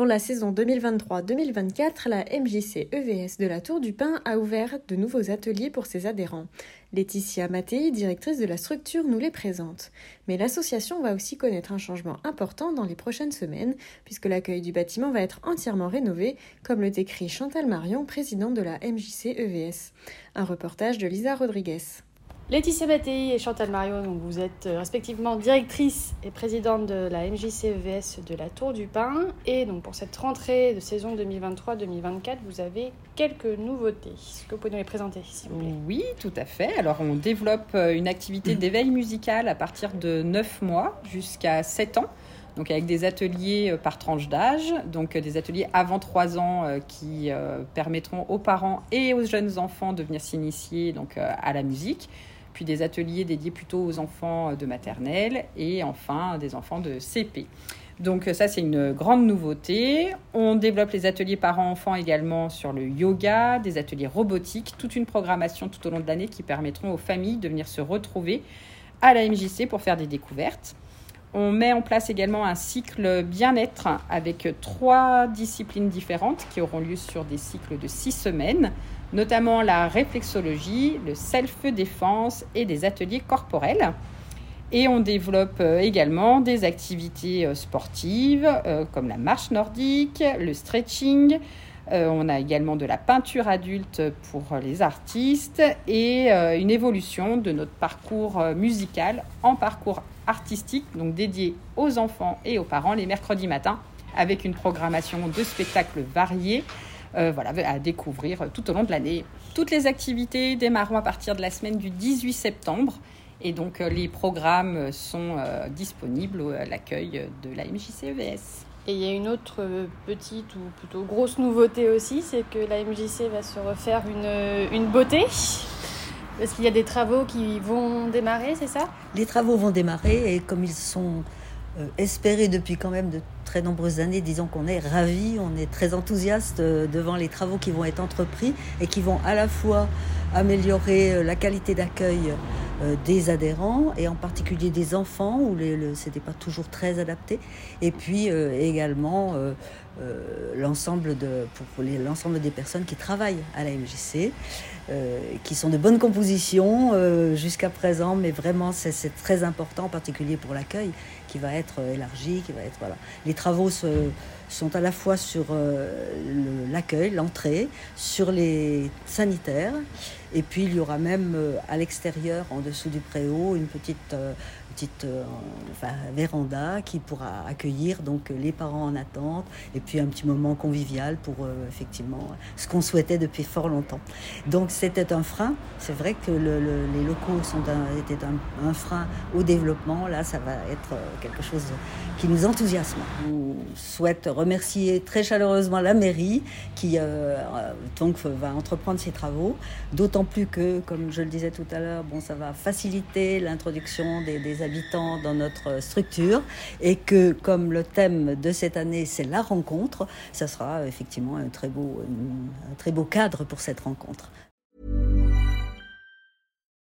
Pour la saison 2023-2024, la MJC EVS de la Tour du Pin a ouvert de nouveaux ateliers pour ses adhérents. Laetitia Mattei, directrice de la structure, nous les présente. Mais l'association va aussi connaître un changement important dans les prochaines semaines, puisque l'accueil du bâtiment va être entièrement rénové, comme le décrit Chantal Marion, présidente de la MJC EVS. Un reportage de Lisa Rodriguez. Laetitia Mattei et Chantal Marion, donc vous êtes euh, respectivement directrice et présidente de la MJCEVS de la Tour du Pin. Et donc pour cette rentrée de saison 2023-2024, vous avez quelques nouveautés. Est-ce que vous pouvez nous les présenter, s'il vous plaît Oui, tout à fait. Alors on développe euh, une activité d'éveil musical à partir de 9 mois jusqu'à 7 ans. Donc avec des ateliers euh, par tranche d'âge, donc des ateliers avant 3 ans qui permettront aux parents et aux jeunes enfants de venir s'initier donc à la musique puis des ateliers dédiés plutôt aux enfants de maternelle et enfin des enfants de CP. Donc ça, c'est une grande nouveauté. On développe les ateliers parents-enfants également sur le yoga, des ateliers robotiques, toute une programmation tout au long de l'année qui permettront aux familles de venir se retrouver à la MJC pour faire des découvertes. On met en place également un cycle bien-être avec trois disciplines différentes qui auront lieu sur des cycles de six semaines notamment la réflexologie, le self-défense et des ateliers corporels. Et on développe euh, également des activités euh, sportives euh, comme la marche nordique, le stretching. On a également de la peinture adulte pour les artistes et une évolution de notre parcours musical en parcours artistique, donc dédié aux enfants et aux parents les mercredis matins, avec une programmation de spectacles variés euh, voilà, à découvrir tout au long de l'année. Toutes les activités démarreront à partir de la semaine du 18 septembre. Et donc, euh, les programmes sont euh, disponibles à l'accueil de la MJC-EVS. Et il y a une autre petite ou plutôt grosse nouveauté aussi, c'est que la MJC va se refaire une, une beauté. Parce qu'il y a des travaux qui vont démarrer, c'est ça? Les travaux vont démarrer et comme ils sont espérés depuis quand même de très nombreuses années, disons qu'on est ravis, on est très enthousiaste euh, devant les travaux qui vont être entrepris et qui vont à la fois améliorer euh, la qualité d'accueil euh, des adhérents et en particulier des enfants où ce n'était pas toujours très adapté. Et puis également l'ensemble de pour l'ensemble des personnes qui travaillent à la MJC qui sont de bonnes compositions jusqu'à présent. Mais vraiment c'est très important en particulier pour l'accueil qui va être élargi qui va être voilà. Les travaux sont à la fois sur euh, l'accueil, l'entrée, sur les sanitaires, et puis il y aura même euh, à l'extérieur, en dessous du préau, une petite euh, petite euh, véranda qui pourra accueillir donc les parents en attente et puis un petit moment convivial pour euh, effectivement ce qu'on souhaitait depuis fort longtemps. Donc c'était un frein. C'est vrai que les locaux sont étaient un, frein au développement. Là, ça va être euh, quelque chose qui nous enthousiasme. On souhaite remercier très chaleureusement la mairie qui donc va entreprendre ces travaux. D'autant plus que, comme je le disais tout à l'heure, bon, ça va faciliter l'introduction des, habitants dans notre structure et que comme le thème de cette année c'est la rencontre, ça sera effectivement un très beau, un très beau cadre pour cette rencontre.